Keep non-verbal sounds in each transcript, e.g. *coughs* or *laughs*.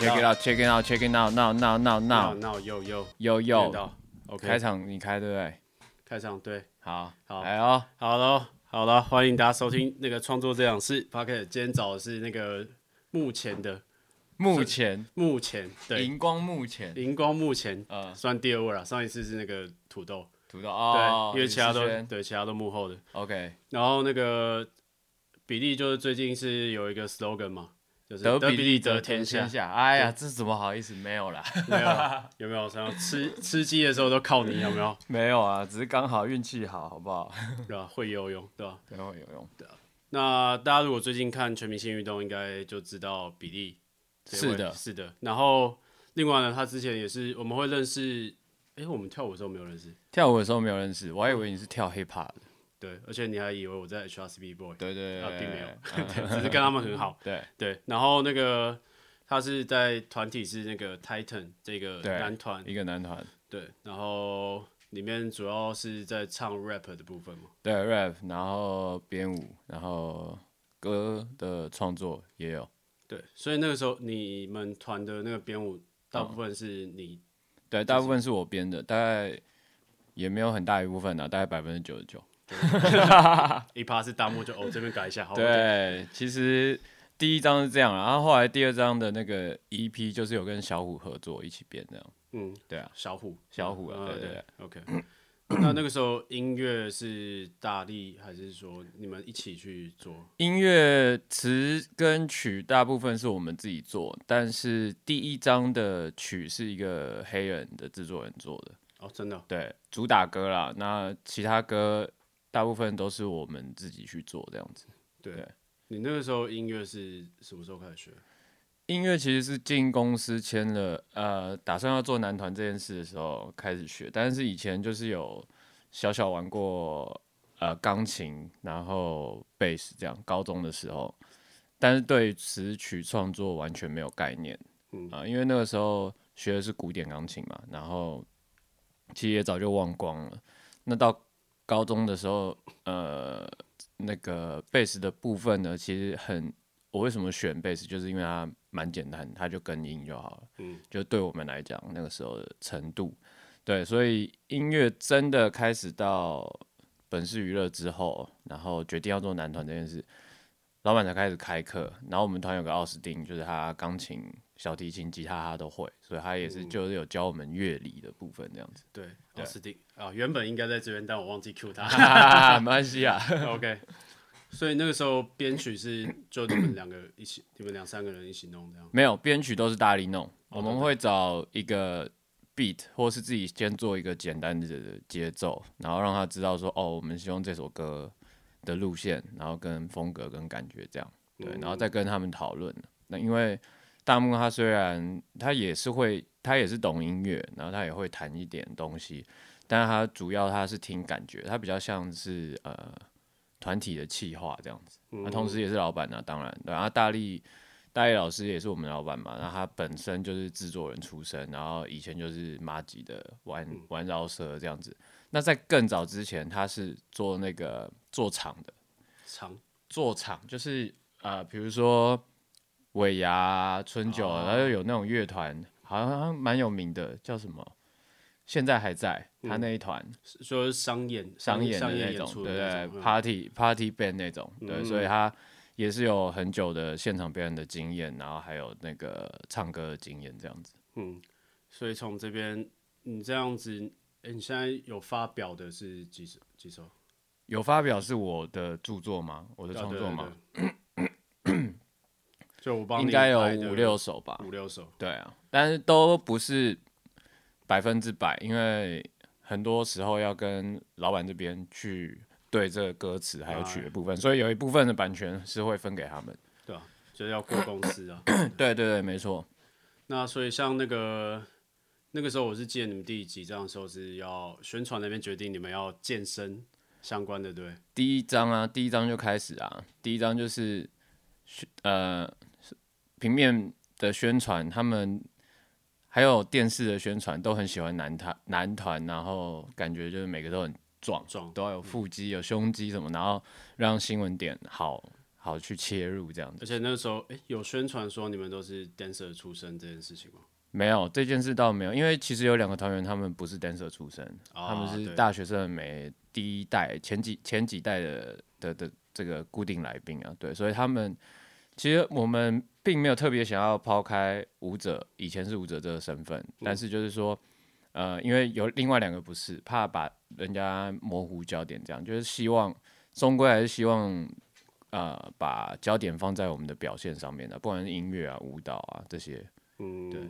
喂，哎哎哎哎哎哎哎，check it out，check it out，check it out，now now now. Now now，又又又又，OK，开场你开对不对？开场对，好，好，来哦，好了，好了，欢迎大家收听那个创作这样事 Podcast，今天找的是那个目前的，目前，目前，对，荧光幕前，荧光幕前，呃，算第二位了，上一次是那个土豆，土豆，哦，对，因为其他都，对，其他都幕后的，OK，然后那个。比利就是最近是有一个 slogan 嘛，就是得比利得天下。哎呀，这怎么好意思？没有啦，没有，*laughs* 有没有？想要吃吃鸡的时候都靠你，有没有？*laughs* 没有啊，只是刚好运气好，好不好？对吧？*laughs* 会游泳，对吧？对，会游泳。对啊。那大家如果最近看全明星运动，应该就知道比利。是的，是的。然后另外呢，他之前也是我们会认识。哎，我们跳舞的时候没有认识。跳舞的时候没有认识，我还以为你是跳 hip hop 的。对，而且你还以为我在 HRCB Boy，对对并没有，*laughs* 只是跟他们很好。对对，然后那个他是在团体是那个 Titan 这个男团，一个男团。对，然后里面主要是在唱 rap 的部分嘛。对，rap，然后编舞，然后歌的创作也有。对，所以那个时候你们团的那个编舞，大部分是你？对，大部分是我编的，大概也没有很大一部分呢，大概百分之九十九。*laughs* 一趴是弹幕就哦，这边改一下好。对，其实第一张是这样，然后后来第二张的那个 EP 就是有跟小虎合作一起编这样。嗯，对啊，小虎，小虎啊，对对对。OK，那 *coughs* 那个时候音乐是大力还是说你们一起去做？音乐词跟曲大部分是我们自己做，但是第一张的曲是一个黑人的制作人做的。哦，真的？对，主打歌啦，那其他歌。大部分都是我们自己去做这样子。对，对你那个时候音乐是什么时候开始学？音乐其实是进公司签了，呃，打算要做男团这件事的时候开始学。但是以前就是有小小玩过呃钢琴，然后贝斯这样。高中的时候，但是对词曲创作完全没有概念。嗯啊、呃，因为那个时候学的是古典钢琴嘛，然后其实也早就忘光了。那到高中的时候，呃，那个贝斯的部分呢，其实很，我为什么选贝斯，就是因为它蛮简单，它就跟音就好了。嗯，就对我们来讲，那个时候的程度，对，所以音乐真的开始到本市娱乐之后，然后决定要做男团这件事，老板才开始开课，然后我们团有个奥斯汀，就是他钢琴。小提琴、吉他他都会，所以他也是就是有教我们乐理的部分这样子。对，奥斯汀啊，原本应该在这边，但我忘记 Q 他，没关系啊。*laughs* OK，所以那个时候编曲是就你们两个一起，你们两三个人一起弄这样？没有，编曲都是大力弄。我们会找一个 beat，或是自己先做一个简单的节奏，然后让他知道说，哦，我们希望这首歌的路线，然后跟风格跟感觉这样。对，然后再跟他们讨论。那因为大木他虽然他也是会，他也是懂音乐，然后他也会弹一点东西，但是他主要他是听感觉，他比较像是呃团体的企划这样子。那同时也是老板呢，当然，然后大力大力老师也是我们老板嘛，那他本身就是制作人出身，然后以前就是马吉的玩玩饶舌这样子。那在更早之前，他是做那个做场的，场做场就是呃比如说。尾牙、春酒，然后有那种乐团，好像蛮有名的，叫什么？现在还在他那一团，说是商演、商演的那种，对对，party party band 那种，对，所以他也是有很久的现场表演的经验，然后还有那个唱歌的经验，这样子。嗯，所以从这边，你这样子，哎，你现在有发表的是几首？几首？有发表是我的著作吗？我的创作吗？*clears throat* 应该有五六首吧，五六首，对啊，但是都不是百分之百，因为很多时候要跟老板这边去对这个歌词还有曲的部分，所以有一部分的版权是会分给他们，对啊，就是要过公司啊，*clears throat* 对对对，没错。那所以像那个那个时候，我是记得你们第几张的时候是要宣传那边决定你们要健身相关的，对？第一章啊，第一章就开始啊，第一章就是呃。平面的宣传，他们还有电视的宣传，都很喜欢男团，男团，然后感觉就是每个都很壮壮，都要有腹肌、有胸肌什么，然后让新闻点好好去切入这样子。而且那时候，哎、欸，有宣传说你们都是 dancer 出身这件事情吗？没有这件事倒没有，因为其实有两个团员他们不是 dancer 出身，啊、他们是大学生美第一代前几前几代的的的这个固定来宾啊，对，所以他们其实我们并没有特别想要抛开舞者，以前是舞者这个身份，嗯、但是就是说，呃，因为有另外两个不是，怕把人家模糊焦点，这样就是希望终归还是希望。呃，把焦点放在我们的表现上面的，不管是音乐啊、舞蹈啊这些。嗯，对。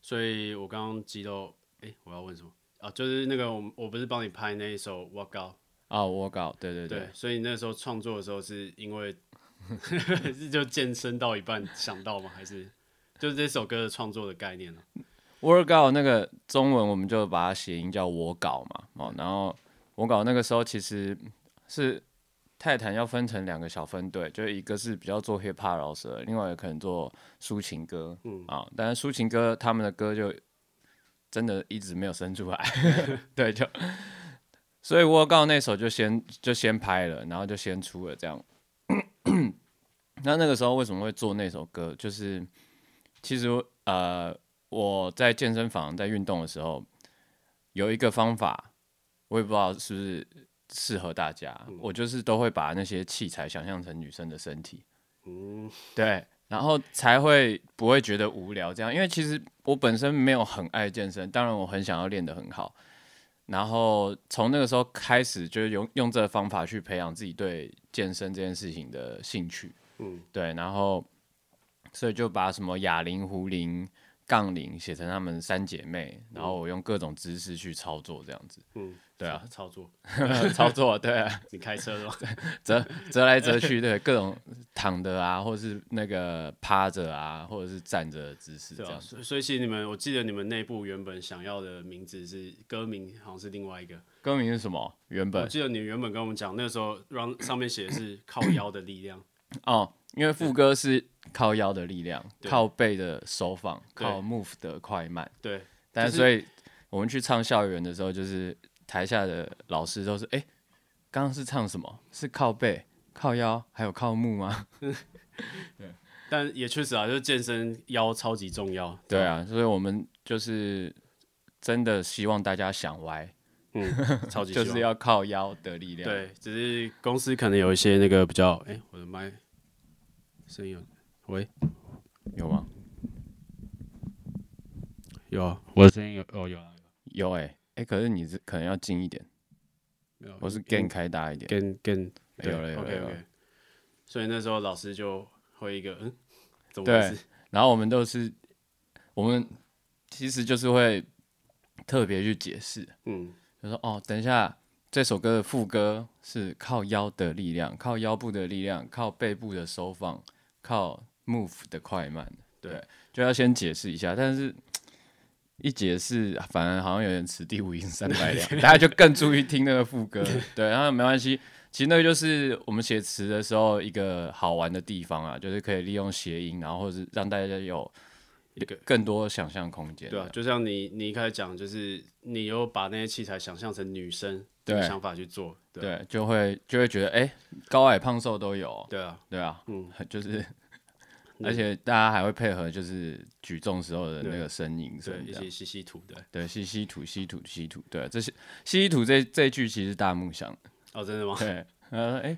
所以我刚刚激动，哎、欸，我要问什么啊？就是那个我我不是帮你拍那一首《Walk Out》啊，《Walk Out》对对对。对，所以你那时候创作的时候，是因为 *laughs* 是就健身到一半想到吗？还是就是这首歌的创作的概念呢、啊？《Work Out》那个中文我们就把它谐音叫我搞嘛，哦，然后我搞那个时候其实是。泰坦要分成两个小分队，就是一个是比较做 hip hop 饶舌，另外一个可能做抒情歌，嗯啊，但是抒情歌他们的歌就真的一直没有生出来，*laughs* 对，就所以我刚那首就先就先拍了，然后就先出了这样。那那个时候为什么会做那首歌？就是其实呃我在健身房在运动的时候有一个方法，我也不知道是不是。适合大家，嗯、我就是都会把那些器材想象成女生的身体，嗯，对，然后才会不会觉得无聊这样。因为其实我本身没有很爱健身，当然我很想要练得很好。然后从那个时候开始，就是用用这个方法去培养自己对健身这件事情的兴趣，嗯，对，然后所以就把什么哑铃、壶铃。杠铃写成他们三姐妹，然后我用各种姿势去操作，这样子。嗯，对啊，操作，*laughs* 操作，对啊。*laughs* 你开车的吗？*laughs* 折折来折去，对，各种躺的啊，或者是那个趴着啊，或者是站着的姿势，这样子。所以其实你们，我记得你们内部原本想要的名字是歌名，好像是另外一个。歌名是什么？原本我记得你原本跟我们讲，那个时候让上面写的是靠腰的力量。哦，因为副歌是靠腰的力量，靠背的手法，靠 move 的快慢。对，但是所以我们去唱校园的时候，就是台下的老师都是，哎，刚刚是唱什么？是靠背、靠腰，还有靠 move 吗？*laughs* 对，但也确实啊，就是健身腰超级重要。对啊，所以我们就是真的希望大家想歪。嗯，*laughs* 超级就是要靠腰的力量。对，只是公司可能有一些那个比较，哎、欸，我的麦声音有，喂，有吗？有啊，我的声音有，哦，有啊，有，哎，哎，可是你是可能要近一点，没有，我是 gain 开大一点，gain gain，有了有了有了。所以那时候老师就会一个，嗯，怎么对，然后我们都是，我们其实就是会特别去解释，嗯。就说哦，等一下，这首歌的副歌是靠腰的力量，靠腰部的力量，靠背部的收放，靠 move 的快慢。对，就要先解释一下。但是一解释，反而好像有点此地无银三百两，*laughs* 大家就更注意听那个副歌。对，然后没关系，其实那个就是我们写词的时候一个好玩的地方啊，就是可以利用谐音，然后是让大家有。一个更多想象空间，对啊，就像你你一开始讲，就是你又把那些器材想象成女生的想法去做，对，就会就会觉得哎、欸，高矮胖瘦都有，对啊，对啊，嗯，*laughs* 就是，*laughs* 而且大家还会配合，就是举重时候的那个声音，对，一些吸吸吐，对，对，吸吸吐吸吐吸吐，对，这些吸吸吐这这一句其实大梦想的，哦，真的吗？对，呃，哎，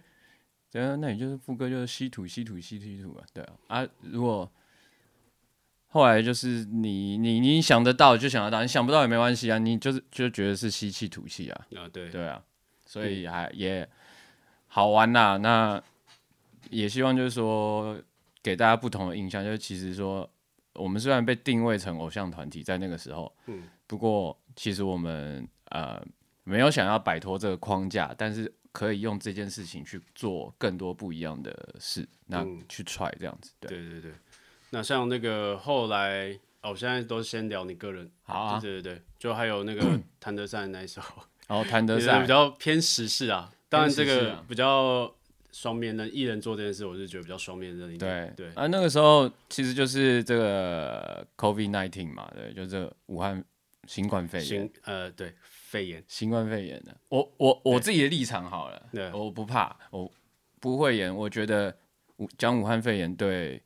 对啊，那你就是副歌就是吸吐吸吐吸吸吐啊，对啊，啊，如果。后来就是你你你想得到就想得到，你想不到也没关系啊，你就是就觉得是吸气吐气啊，啊对。对啊，所以还也好玩呐、啊。那也希望就是说给大家不同的印象，就是其实说我们虽然被定位成偶像团体在那个时候，嗯，不过其实我们呃没有想要摆脱这个框架，但是可以用这件事情去做更多不一样的事，那去 try 这样子，对。对对对。那像那个后来，哦，我现在都先聊你个人，好啊，对对对，就还有那个 *coughs* 谭德赛那一首，哦，谭德赛比较偏时事啊，当然这个比较双面的，艺人做这件事，我是觉得比较双面的一点，对对啊，那个时候其实就是这个 COVID nineteen 嘛，对，就这个武汉新冠肺炎，呃，对，肺炎，新冠肺炎的，我我我自己的立场好了，对，我不怕，我不会演，我觉得。武讲武汉肺炎对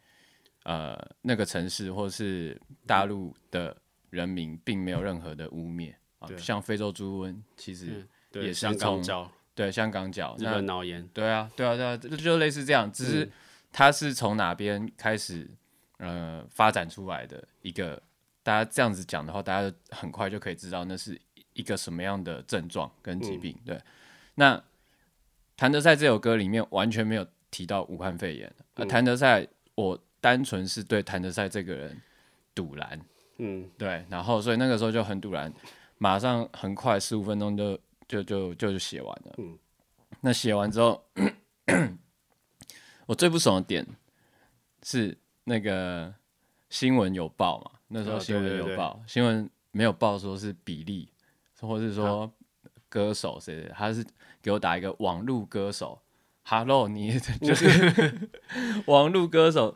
呃那个城市或是大陆的人民并没有任何的污蔑啊，像非洲猪瘟其实也是从对香港脚、日本脑炎，对啊对啊对啊，就就类似这样，只是它是从哪边开始呃发展出来的一个，大家这样子讲的话，大家很快就可以知道那是一个什么样的症状跟疾病。对，那谭德赛这首歌里面完全没有提到武汉肺炎，而谭德赛我单纯是对谭德赛这个人堵拦，嗯，对，然后所以那个时候就很赌烂，马上很快十五分钟就。就就就写完了。嗯，那写完之后，*coughs* 我最不爽的点是那个新闻有报嘛？那时候新闻有报，哦、对对对，新闻没有报说是比例，或是说歌手谁的，他是给我打一个网路歌手。Hello，你 *laughs* 就是 *laughs* 网路歌手。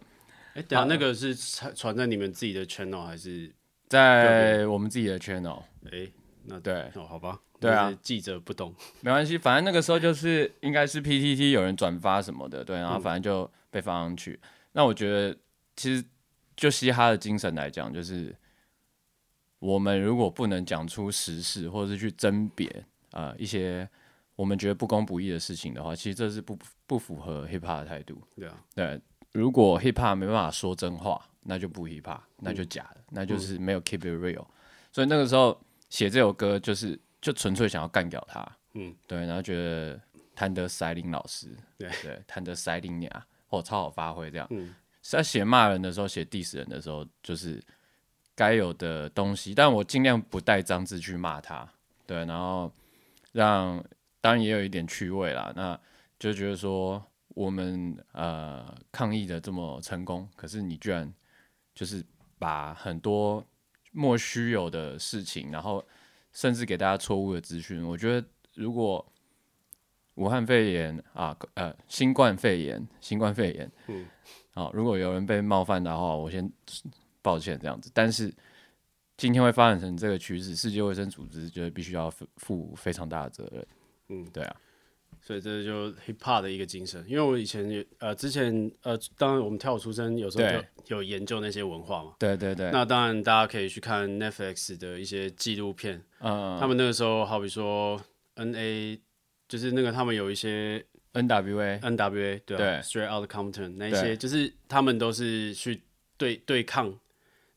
哎、欸，等下那个是传在你们自己的 channel 还是在我们自己的 channel？哎、欸，那对，哦，好吧。对啊，记者不懂，*laughs* 没关系，反正那个时候就是应该是 PTT 有人转发什么的，对，然后反正就被放上去。嗯、那我觉得其实就嘻哈的精神来讲，就是我们如果不能讲出实事，或者是去甄别啊一些我们觉得不公不义的事情的话，其实这是不不符合 hip hop 的态度。对啊，对，如果 hip hop 没办法说真话，那就不 hip hop，那就假的，嗯、那就是没有 keep it real。所以那个时候写这首歌就是。就纯粹想要干掉他，嗯，对，然后觉得谭德塞林老师，对。对，谭德塞林鸟，哦，超好发挥这样，嗯，在写骂人的时候，写 diss 人的时候，就是该有的东西，但我尽量不带脏字去骂他，对，然后让当然也有一点趣味啦，那就觉得说我们呃抗议的这么成功，可是你居然就是把很多莫须有的事情，然后。甚至给大家错误的资讯，我觉得如果武汉肺炎啊，呃，新冠肺炎，新冠肺炎，嗯，*laughs* 好，如果有人被冒犯的话，我先抱歉这样子。但是今天会发展成这个趋势，世界卫生组织觉得必须要负非常大的责任。嗯，对啊。所以这就 hip hop 的一个精神，因为我以前也呃之前呃，当然我们跳舞出身，有时候就有研究那些文化嘛。对对对。那当然大家可以去看 Netflix 的一些纪录片，嗯，他们那个时候好比说 N A，就是那个他们有一些 N W A N W A 对对，Straight Outta Compton 那一些，就是他们都是去对对抗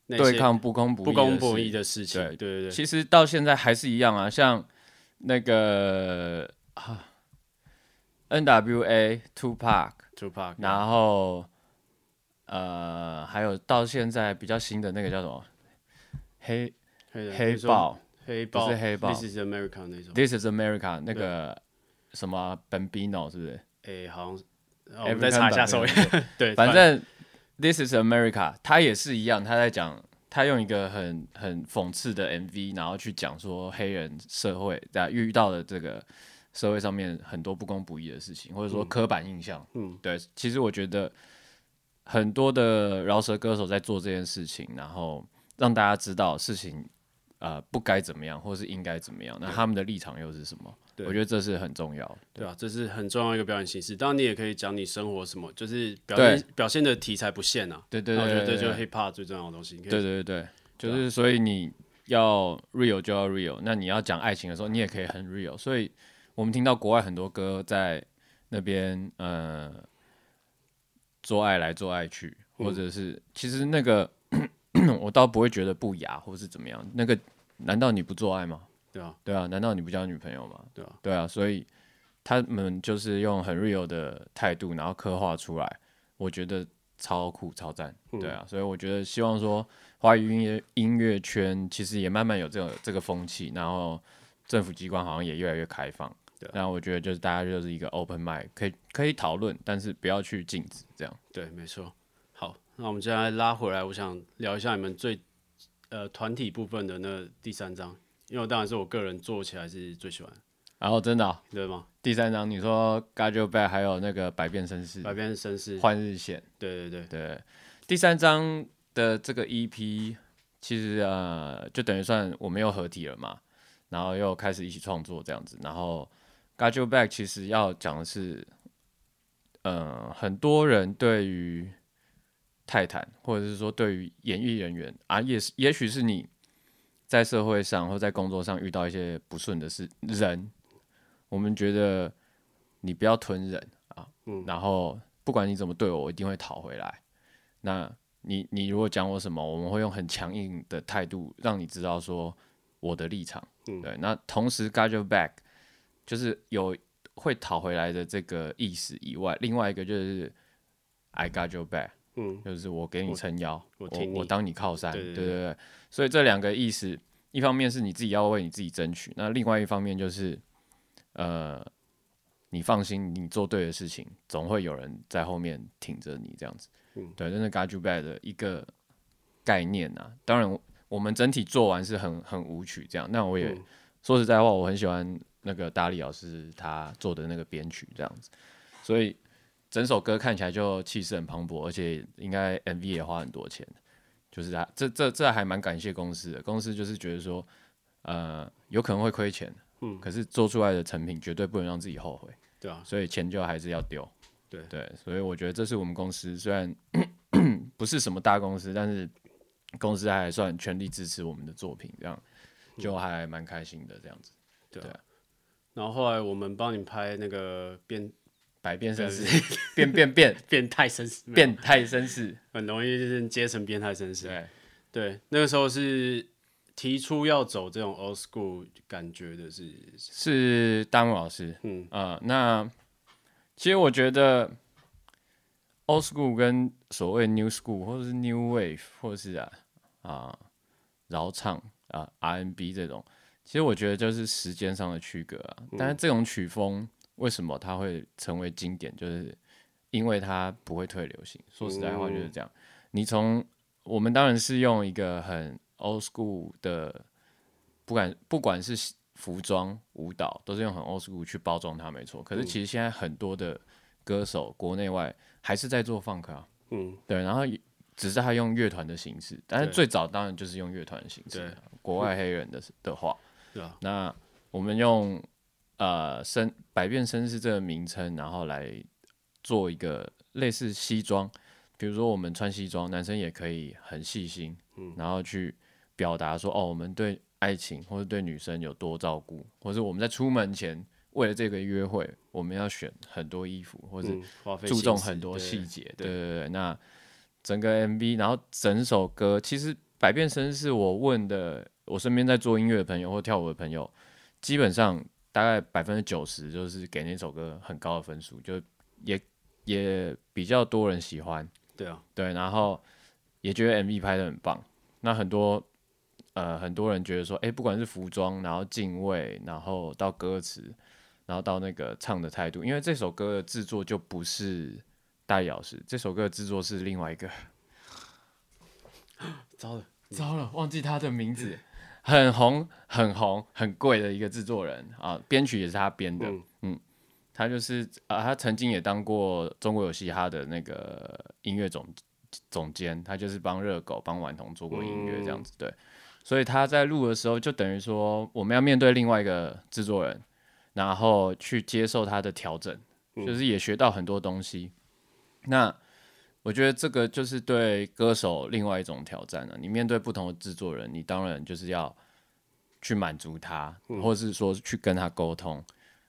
那些对抗不公不不公不义的事情。对对对对。其实到现在还是一样啊，像那个啊。N.W.A. Tupac，Tupac，然后呃，还有到现在比较新的那个叫什么黑黑豹，黑豹不是黑豹，This is America 那种，This is America 那个什么 Bambino 是不是？哎，好像我们再查一下首页。*laughs* 对，反正 This is America，他也是一样，他在讲，他用一个很很讽刺的 MV，然后去讲说黑人社会在遇到的这个。社会上面很多不公不义的事情，或者说刻板印象，嗯，对，其实我觉得很多的饶舌歌手在做这件事情，然后让大家知道事情，呃，不该怎么样，或是应该怎么样，那他们的立场又是什么？我觉得这是很重要，对，这是很重要一个表演形式。当然，你也可以讲你生活什么，就是表现表现的题材不限啊，对对对，我觉得这就是 hip hop 最重要的东西。对对对对，就是所以你要 real 就要 real，那你要讲爱情的时候，你也可以很 real，所以。我们听到国外很多歌在那边，呃，做爱来做爱去，或者是、嗯、其实那个 *coughs* 我倒不会觉得不雅或是怎么样。那个难道你不做爱吗？对啊，对啊，难道你不交女朋友吗？对啊，对啊，所以他们就是用很 real 的态度，然后刻画出来，我觉得超酷超赞。对啊，所以我觉得希望说华语音乐音乐圈其实也慢慢有这个这个风气，然后政府机关好像也越来越开放。然后我觉得就是大家就是一个 open mind，可以可以讨论，但是不要去禁止这样。对，没错。好，那我们接下来拉回来，我想聊一下你们最呃团体部分的那第三章，因为当然是我个人做起来是最喜欢。然后真的、哦、对吗？第三章你说 Got Your Back 还有那个百变绅士，百变绅士换日线。对对对对。第三章的这个 EP 其实呃就等于算我们又合体了嘛，然后又开始一起创作这样子，然后。Got Your Back 其实要讲的是，呃，很多人对于泰坦，或者是说对于演艺人员啊，也是，也许是你在社会上或在工作上遇到一些不顺的事，人，我们觉得你不要吞忍啊，嗯，然后不管你怎么对我，我一定会讨回来。那你你如果讲我什么，我们会用很强硬的态度让你知道说我的立场。嗯、对，那同时 got your back 就是有会讨回来的这个意思以外，另外一个就是 I got your back，嗯，就是我给你撑腰，我我，我，当你靠山，对对对。所以这两个意思，一方面是你自己要为你自己争取，那另外一方面就是呃，你放心，你做对的事情，总会有人在后面挺着你这样子。嗯，对，真的 got you back 的一个概念啊。当然，我们整体做完是很很舞曲这样。那我也、嗯、说实在话，我很喜欢那个大力老师他做的那个编曲这样子。所以整首歌看起来就气势很磅礴，而且应该 MV 也花很多钱。就是他这这这还蛮感谢公司的，公司就是觉得说，呃，有可能会亏钱，嗯，可是做出来的成品绝对不能让自己后悔，对啊，所以钱就还是要丢。对对，所以我觉得这是我们公司虽然 *coughs* 不是什么大公司，但是公司还算全力支持我们的作品，这样就还蛮开心的这样子。对，对，然后后来我们帮你拍那个变百变绅士，变变变变态绅士，变态绅士很容易就是接成变态绅士。对对，那个时候是提出要走这种 old school 感觉的是是大木老师，嗯啊、呃、那。其实我觉得，old school 跟所谓 new school 或者是 new wave 或者是啊啊饶唱啊 R N B 这种，其实我觉得就是时间上的区隔啊。但是这种曲风为什么它会成为经典？就是因为它不会退流行。说实在话就是这样。你从我们当然是用一个很 old school 的，不管不管是。服装、舞蹈都是用很 old school 去包装它，没错。可是其实现在很多的歌手，国内外还是在做 funk 啊。嗯，对。然后只是他用乐团的形式，但是最早当然就是用乐团的形式。国外黑人的的话，对啊。那我们用呃“绅百变绅士”这个名称，然后来做一个类似西装，比如说我们穿西装，男生也可以很细心，嗯，然后去表达说哦，我们对。爱情，或者对女生有多照顾，或者我们在出门前为了这个约会，我们要选很多衣服，或者注重很多细节。对对对，那整个 MV，然后整首歌，其实《百变绅士》我问的，我身边在做音乐的朋友或跳舞的朋友，基本上大概百分之九十就是给那首歌很高的分数，就也也比较多人喜欢。对啊，对，然后也觉得 MV 拍的很棒。那很多。呃，很多人觉得说，哎、欸，不管是服装，然后镜位，然后到歌词，然后到那个唱的态度，因为这首歌的制作就不是大力老师，这首歌的制作是另外一个，糟了，糟了，忘记他的名字，很红，很红，很贵的一个制作人啊，编曲也是他编的，嗯，嗯，他就是啊，他曾经也当过中国有嘻哈的那个音乐总总监，他就是帮热狗、帮顽童做过音乐这样子，嗯、对。所以他在录的时候，就等于说我们要面对另外一个制作人，然后去接受他的调整，就是也学到很多东西。那我觉得这个就是对歌手另外一种挑战了。你面对不同的制作人，你当然就是要去满足他，或者是说去跟他沟通。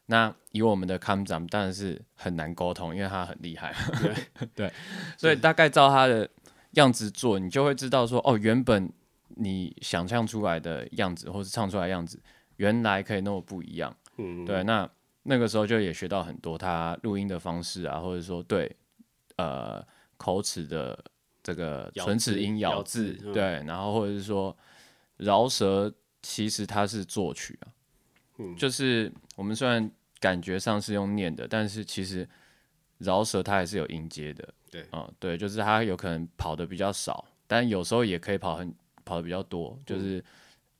那以我们的康长当然是很难沟通，因为他很厉害。对 *laughs* 对，所以大概照他的样子做，你就会知道说，哦，原本。你想象出来的样子，或是唱出来的样子，原来可以那么不一样。嗯，对。那那个时候就也学到很多他录音的方式啊，或者说对呃口齿的这个唇齿音咬字，对。然后或者是说饶舌，其实它是作曲啊。嗯，就是我们虽然感觉上是用念的，但是其实饶舌它还是有音阶的。对，嗯，对，就是它有可能跑的比较少，但有时候也可以跑很。跑的比较多，就是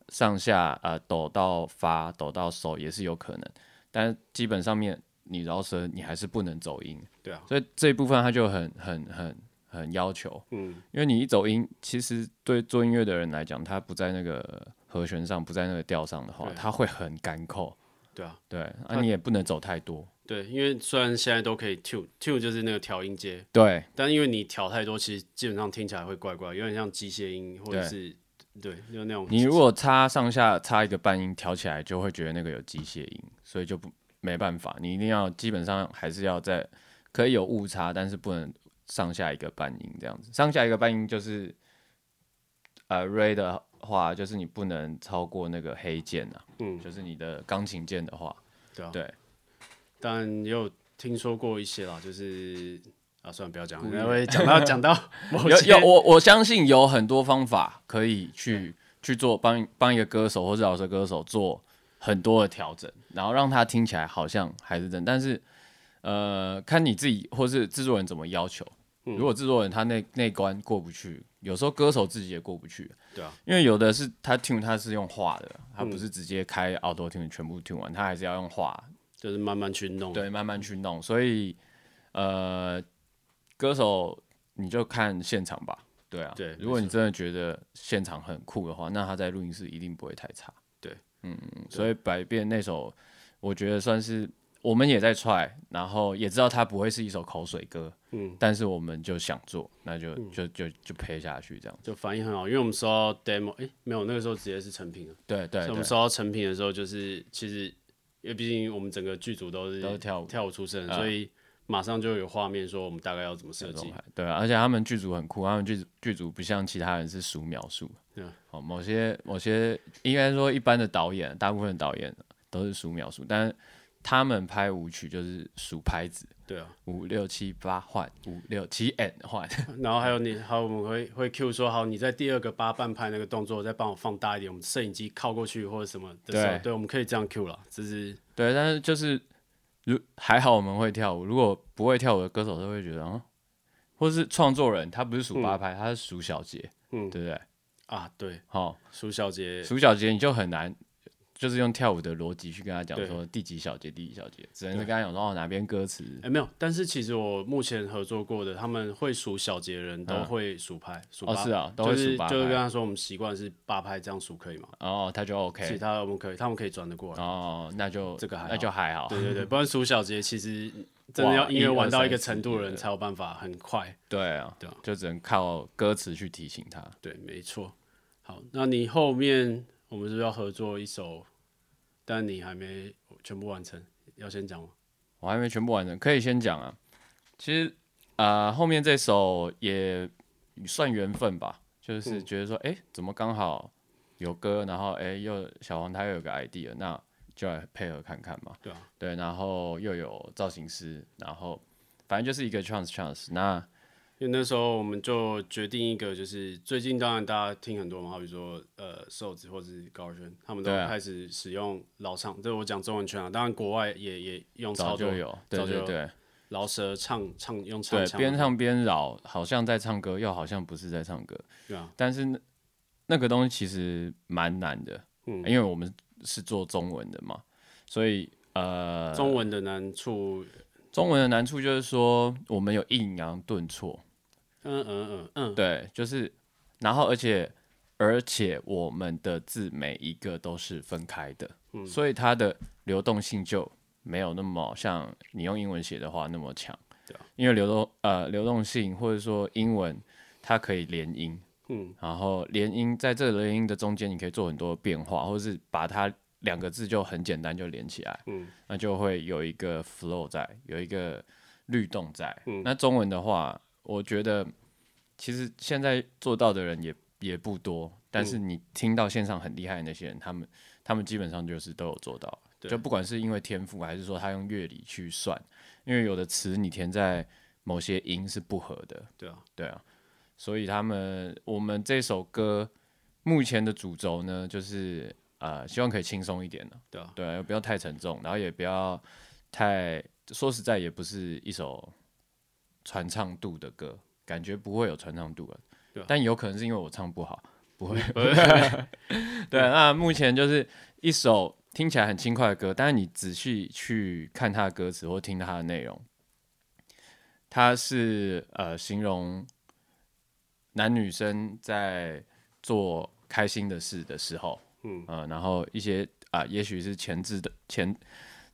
上下呃抖到发，抖到收也是有可能，但基本上面你饶舌你还是不能走音，对啊，所以这一部分他就很很很很要求，嗯，因为你一走音，其实对做音乐的人来讲，他不在那个和弦上，不在那个调上的话，他会很干扣，对啊，对，啊你也不能走太多，对，因为虽然现在都可以 tune，tune 就是那个调音阶，对，但因为你调太多，其实基本上听起来会怪怪，有点像机械音，或者是对，对，就那种。你如果插上下插一个半音，调起来就会觉得那个有机械音，所以就不没办法，你一定要基本上还是要在可以有误差，但是不能上下一个半音这样子，上下一个半音就是呃 Ray 的。话就是你不能超过那个黑键啊，嗯，就是你的钢琴键的话，对啊，对。但也有听说过一些啦，就是啊，算了，不要讲，因为讲到 *laughs* 讲到有有我我相信有很多方法可以去去做帮帮一个歌手或者老师歌手做很多的调整，然后让他听起来好像还是真，但是呃，看你自己或是制作人怎么要求。如果制作人他那那关过不去，有时候歌手自己也过不去。对啊，因为有的是他 tune 他是用画的，他不是直接开 auto tune 全部 tune 完，他还是要用画，就是慢慢去弄。对，慢慢去弄。所以呃，歌手你就看现场吧。对啊，对。如果你真的觉得现场很酷的话，那他在录音室一定不会太差。对，嗯，所以百变那首，我觉得算是。我们也在 try，然后也知道它不会是一首口水歌，嗯，但是我们就想做，那就、嗯、就就就配下去，这样就反应很好。因为我们收到 demo，哎、欸，没有，那个时候直接是成品了。对对，我们收到成品的时候，就是其实因为毕竟我们整个剧组都是都是跳舞跳舞出身，所以马上就有画面说我们大概要怎么设计。对啊，而且他们剧组很酷，他们剧剧组不像其他人是数秒数，对，哦，某些某些应该说一般的导演，大部分的导演都是数秒数，但。他们拍舞曲就是数拍子，对啊，五六七八换，五六七 and 换，*laughs* 然后还有你，还有，我们会会 Q 说，好，你在第二个八半拍那个动作，再帮我放大一点，我们摄影机靠过去或者什么的时候，对，对，我们可以这样 Q 了，就是对，但是就是如还好我们会跳舞，如果不会跳舞的歌手都会觉得啊，或是创作人他不是数八拍，嗯、他是数小节，嗯，对不对？啊，对，好，数小节，数小节你就很难。就是用跳舞的逻辑去跟他讲说第几小节，第几小节，只能是跟他讲说哦哪边歌词。哎、欸，没有，但是其实我目前合作过的，他们会数小节的人都会数拍，数、嗯、八、哦、是啊，都会数八拍。就是跟他说我们习惯是八拍这样数可以吗？哦，他就 OK。其他我们可以，他们可以转得过来。哦，那就这个还那就还好。对对对，不然数小节其实 *laughs* 真的要音乐玩到一个程度的人才有办法很快。对啊，对啊，就只能靠歌词去提醒他。对，没错。好，那你后面我们是不是要合作一首？但你还没全部完成，要先讲吗？我还没全部完成，可以先讲啊。其实啊、呃，后面这首也算缘分吧，就是觉得说，哎、嗯欸，怎么刚好有歌，然后哎、欸，又小黄他又有个 idea，那就来配合看看嘛。对啊，对，然后又有造型师，然后反正就是一个 chance chance。那因为那时候我们就决定一个，就是最近当然大家听很多嘛，好比说呃瘦子或者是高尔宣，他们都开始使用老唱。这、啊、我讲中文圈啊，当然国外也也用超多，早就有，对对对，饶舌唱唱用唱腔，边唱边饶，好像在唱歌，又好像不是在唱歌。对啊，但是那那个东西其实蛮难的，嗯，因为我们是做中文的嘛，所以呃，中文的难处，中文的难处就是说我们有抑扬顿挫。嗯嗯嗯。嗯，对，就是，然后而且而且我们的字每一个都是分开的，嗯，所以它的流动性就没有那么像你用英文写的话那么强，对，因为流动呃流动性或者说英文它可以连音，嗯，然后连音在这个连音的中间你可以做很多变化，或者是把它两个字就很简单就连起来，嗯，那就会有一个 flow 在，有一个律动在，嗯，那中文的话。我觉得其实现在做到的人也也不多，但是你听到线上很厉害的那些人，他们他们基本上就是都有做到，就不管是因为天赋，还是说他用乐理去算，因为有的词你填在某些音是不合的，对啊，对啊，所以他们我们这首歌目前的主轴呢，就是呃希望可以轻松一点的，对啊，对啊，不要太沉重，然后也不要太说实在，也不是一首。传唱度的歌，感觉不会有传唱度了，对，但有可能是因为我唱不好，不会。*laughs* 对，那目前就是一首听起来很轻快的歌，但是你仔细去看它的歌词或听它的内容，它是呃形容男女生在做开心的事的时候，嗯，呃、然后一些啊、呃，也许是前置的前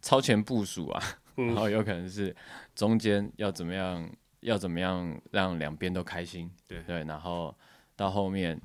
超前部署啊。然后有可能是中间要怎么样，要怎么样让两边都开心，对对，然后到后面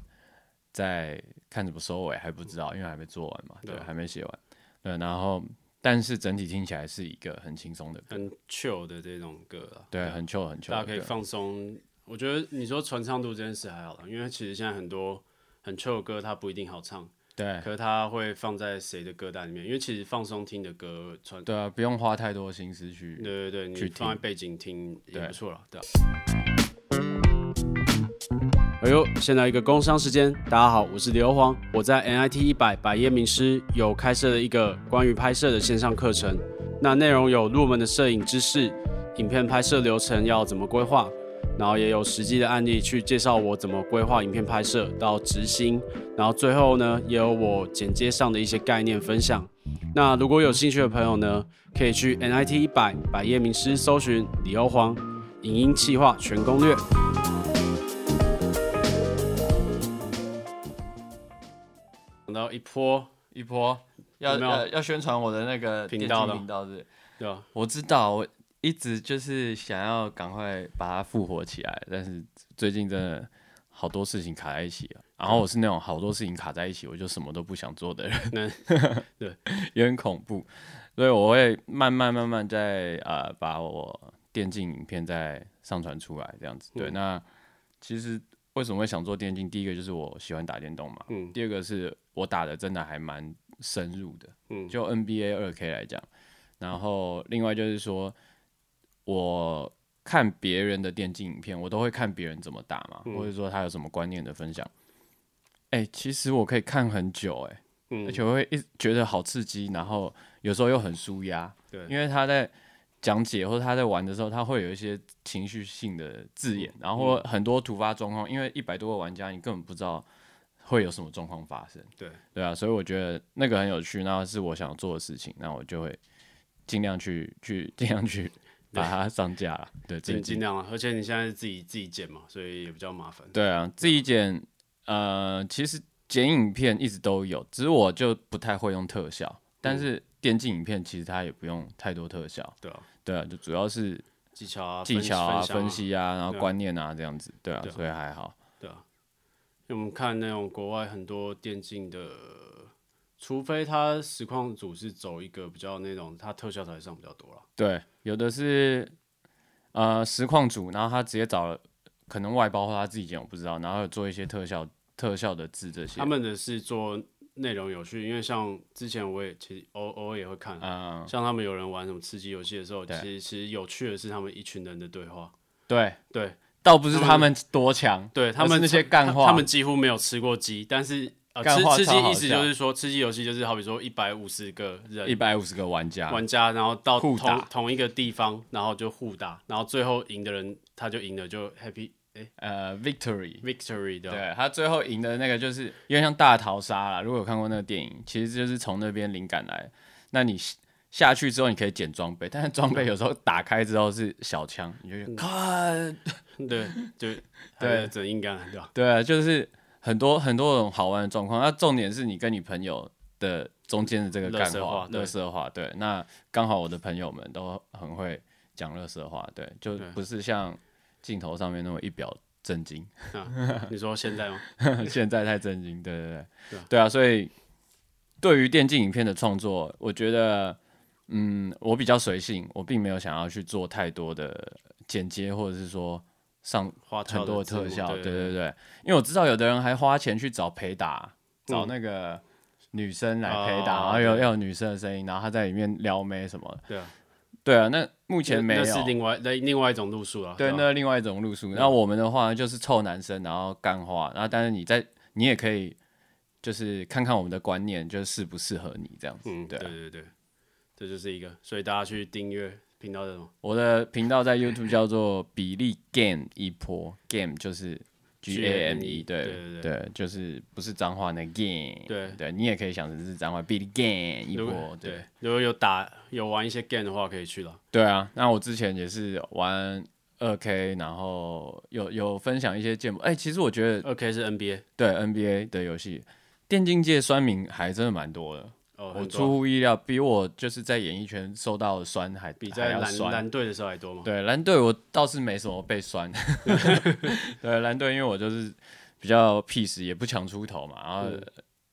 再看怎么收尾还不知道，因为还没做完嘛，对，还没写完，对，然后但是整体听起来是一个很轻松的歌，很 chill 的这种歌啊，对，很 chill 很 chill，大家可以放松。我觉得你说传唱度这件事还好了，因为其实现在很多很 chill 的歌它不一定好唱。对，可是他会放在谁的歌单里面？因为其实放松听的歌，传对啊，不用花太多心思去。对对对，你放在背景听也不错了，对。哎呦，现在一个工商时间，大家好，我是刘黄，我在 NIT 一百百业名师有开设了一个关于拍摄的线上课程，那内容有入门的摄影知识，影片拍摄流程要怎么规划。然后也有实际的案例去介绍我怎么规划影片拍摄到执行，然后最后呢，也有我剪接上的一些概念分享。那如果有兴趣的朋友呢，可以去 NIT 一百百业名师搜寻李欧黄影音企划全攻略。等到一波一波要要要宣传我的那个频道频道是，对吧？我知道我。一直就是想要赶快把它复活起来，但是最近真的好多事情卡在一起了。然后我是那种好多事情卡在一起，我就什么都不想做的人，*laughs* 对，*laughs* 有点恐怖。所以我会慢慢慢慢在呃把我电竞影片再上传出来，这样子。对，那其实为什么会想做电竞？第一个就是我喜欢打电动嘛，嗯。第二个是我打的真的还蛮深入的，嗯。就 NBA 二 K 来讲，然后另外就是说。我看别人的电竞影片，我都会看别人怎么打嘛，嗯、或者说他有什么观念的分享。哎、欸，其实我可以看很久、欸，哎、嗯，而且我会一直觉得好刺激，然后有时候又很舒压。对，因为他在讲解或者他在玩的时候，他会有一些情绪性的字眼，然后很多突发状况。因为一百多个玩家，你根本不知道会有什么状况发生。对，对啊，所以我觉得那个很有趣，那是我想做的事情，那我就会尽量去去尽量去。把它上架了，*laughs* 对，尽尽量啊！而且你现在是自己自己剪嘛，所以也比较麻烦。对啊，自己剪，呃，其实剪影片一直都有，只是我就不太会用特效。但是电竞影片其实它也不用太多特效。对啊，对啊，就主要是技巧啊、技巧啊、分析啊，然后观念啊这样子。对啊，所以还好。对啊，因为我们看那种国外很多电竞的。除非他实况组是走一个比较那种，他特效台上比较多了。对，有的是呃实况组，然后他直接找了可能外包或他自己剪，我不知道，然后有做一些特效特效的字这些。他们的是做内容有趣，因为像之前我也其实偶偶尔也会看，嗯，像他们有人玩什么吃鸡游戏的时候，其实其实有趣的是他们一群人的对话。对对，倒不是他们多强，对他们那些干话，他们几乎没有吃过鸡，但是。呃，吃吃鸡意思就是说，吃鸡游戏就是好比说一百五十个人，一百五十个玩家，玩家，然后到同同一个地方，然后就互打，然后最后赢的人他就赢了，就 happy，哎，呃，victory，victory，对，对，他最后赢的那个就是有点像大逃杀啦。如果有看过那个电影，其实就是从那边灵感来。那你下去之后，你可以捡装备，但是装备有时候打开之后是小枪，你就看，对，就 *laughs* 对，这应该对吧？对啊，就是。很多很多种好玩的状况，那重点是你跟你朋友的中间的这个干话、垃圾话，对，那刚好我的朋友们都很会讲乐色话，对，就不是像镜头上面那么一表正经。*laughs* 啊、你说现在吗？*laughs* 现在太正经，对对对，对啊，对啊，所以对于电竞影片的创作，我觉得，嗯，我比较随性，我并没有想要去做太多的剪接，或者是说。上很多的特效，对对对，因为我知道有的人还花钱去找陪打，找那个女生来陪打，然后有要有女生的声音，然后他在里面撩妹什么的。对啊，对啊，那目前没有，那是另外那另外一种路数了。对，那另外一种路数。那我们的话就是臭男生，然后干话，然后但是你在你也可以就是看看我们的观念，就是适不适合你这样子。嗯，对对对，这就是一个，所以大家去订阅。频道的我的频道在 YouTube 叫做比利 Game 一波，Game 就是 G A M E，对对对，对，就是不是脏话那 Game，对。对，你也可以想成是脏话，比利 Game 一波，对，如果有打有玩一些 Game 的话，可以去了。对啊，那我之前也是玩二 K，然后有有分享一些建模，哎，其实我觉得二 K 是 NBA，对 NBA 的游戏，电竞界酸民还真的蛮多的。哦，我出乎意料，比我就是在演艺圈受到的酸还比在蓝蓝队的时候还多吗？对，蓝队我倒是没什么被酸。*laughs* 对，蓝队因为我就是比较 peace，也不强出头嘛，然后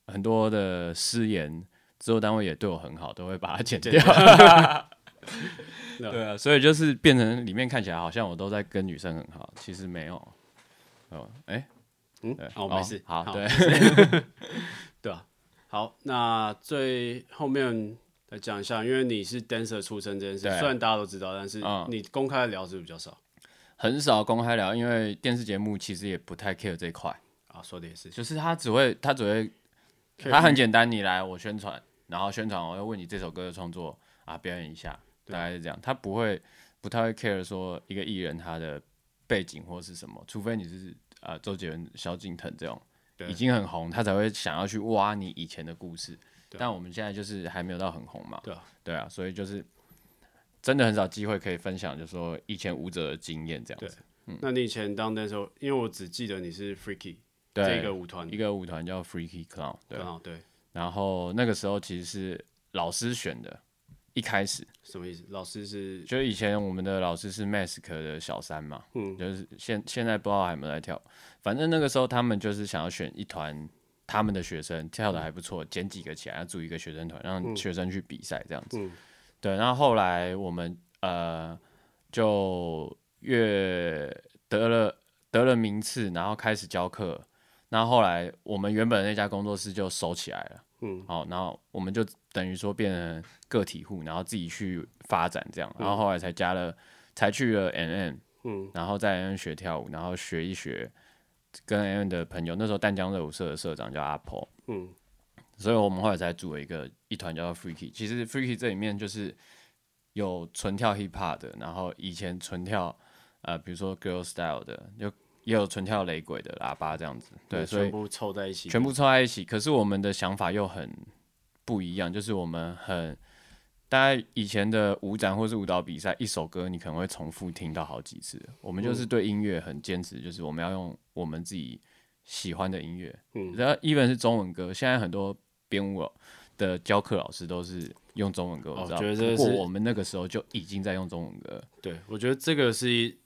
很多的失言，制作单位也对我很好，都会把它剪掉。*laughs* 对啊，所以就是变成里面看起来好像我都在跟女生很好，其实没有。哦，哎、欸，嗯，哦，没事，好，对。*laughs* 好，那最后面来讲一下，因为你是 dancer 出身这件事，虽然大家都知道，但是你公开聊是不是比较少？很少公开聊，因为电视节目其实也不太 care 这一块啊。说的也是，就是他只会，他只会，他很简单，你来我宣传，然后宣传我要问你这首歌的创作啊，表演一下，大概是这样。他不会，不太会 care 说一个艺人他的背景或是什么，除非你是啊、呃、周杰伦、萧敬腾这种。已经很红，他才会想要去挖你以前的故事。但我们现在就是还没有到很红嘛。对啊，对啊，所以就是真的很少机会可以分享，就是说以前舞者的经验这样子。嗯，那你以前当那时候，因为我只记得你是 Freaky 这个舞团，一个舞团叫 Freaky Clown。对，对。然后那个时候其实是老师选的。一开始。什么意思？老师是就以前我们的老师是 Mask 的小三嘛，嗯，就是现现在不知道还有没有在跳，反正那个时候他们就是想要选一团他们的学生跳的还不错，捡几个起来要组一个学生团，让学生去比赛这样子，嗯，对，然后后来我们呃就越得了得了名次，然后开始教课，然后后来我们原本那家工作室就收起来了。嗯，好，然后我们就等于说变成个体户，然后自己去发展这样，然后后来才加了，才去了 N N，嗯，然后在 N N 学跳舞，然后学一学，跟 N N 的朋友，那时候淡江热舞社的社长叫阿婆，嗯，所以我们后来才组了一个一团叫做 Freaky，其实 Freaky 这里面就是有纯跳 Hip Hop 的，然后以前纯跳呃，比如说 Girl Style 的，就。也有纯跳雷鬼的喇叭这样子，对，所以全部凑在一起，全部凑在一起。可是我们的想法又很不一样，就是我们很，大家以前的舞展或是舞蹈比赛，一首歌你可能会重复听到好几次。我们就是对音乐很坚持，就是我们要用我们自己喜欢的音乐。嗯，然后 even 是中文歌，现在很多编舞的教课老师都是用中文歌，我知道。不过我们那个时候就已经在用中文歌。对，我觉得这个是。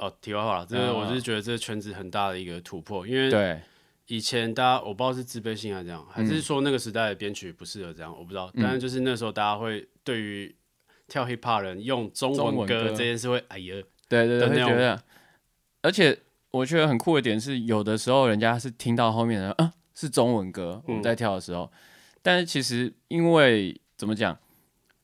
哦，题外话了，这个我是觉得这个圈子很大的一个突破，因为以前大家我不知道是自卑心还是这样，还是说那个时代的编曲不适合这样，我不知道。但是就是那时候大家会对于跳 hip hop 人用中文歌这件事会哎呀，对对对，会觉得。而且我觉得很酷的点是，有的时候人家是听到后面的啊是中文歌，我们在跳的时候，但是其实因为怎么讲？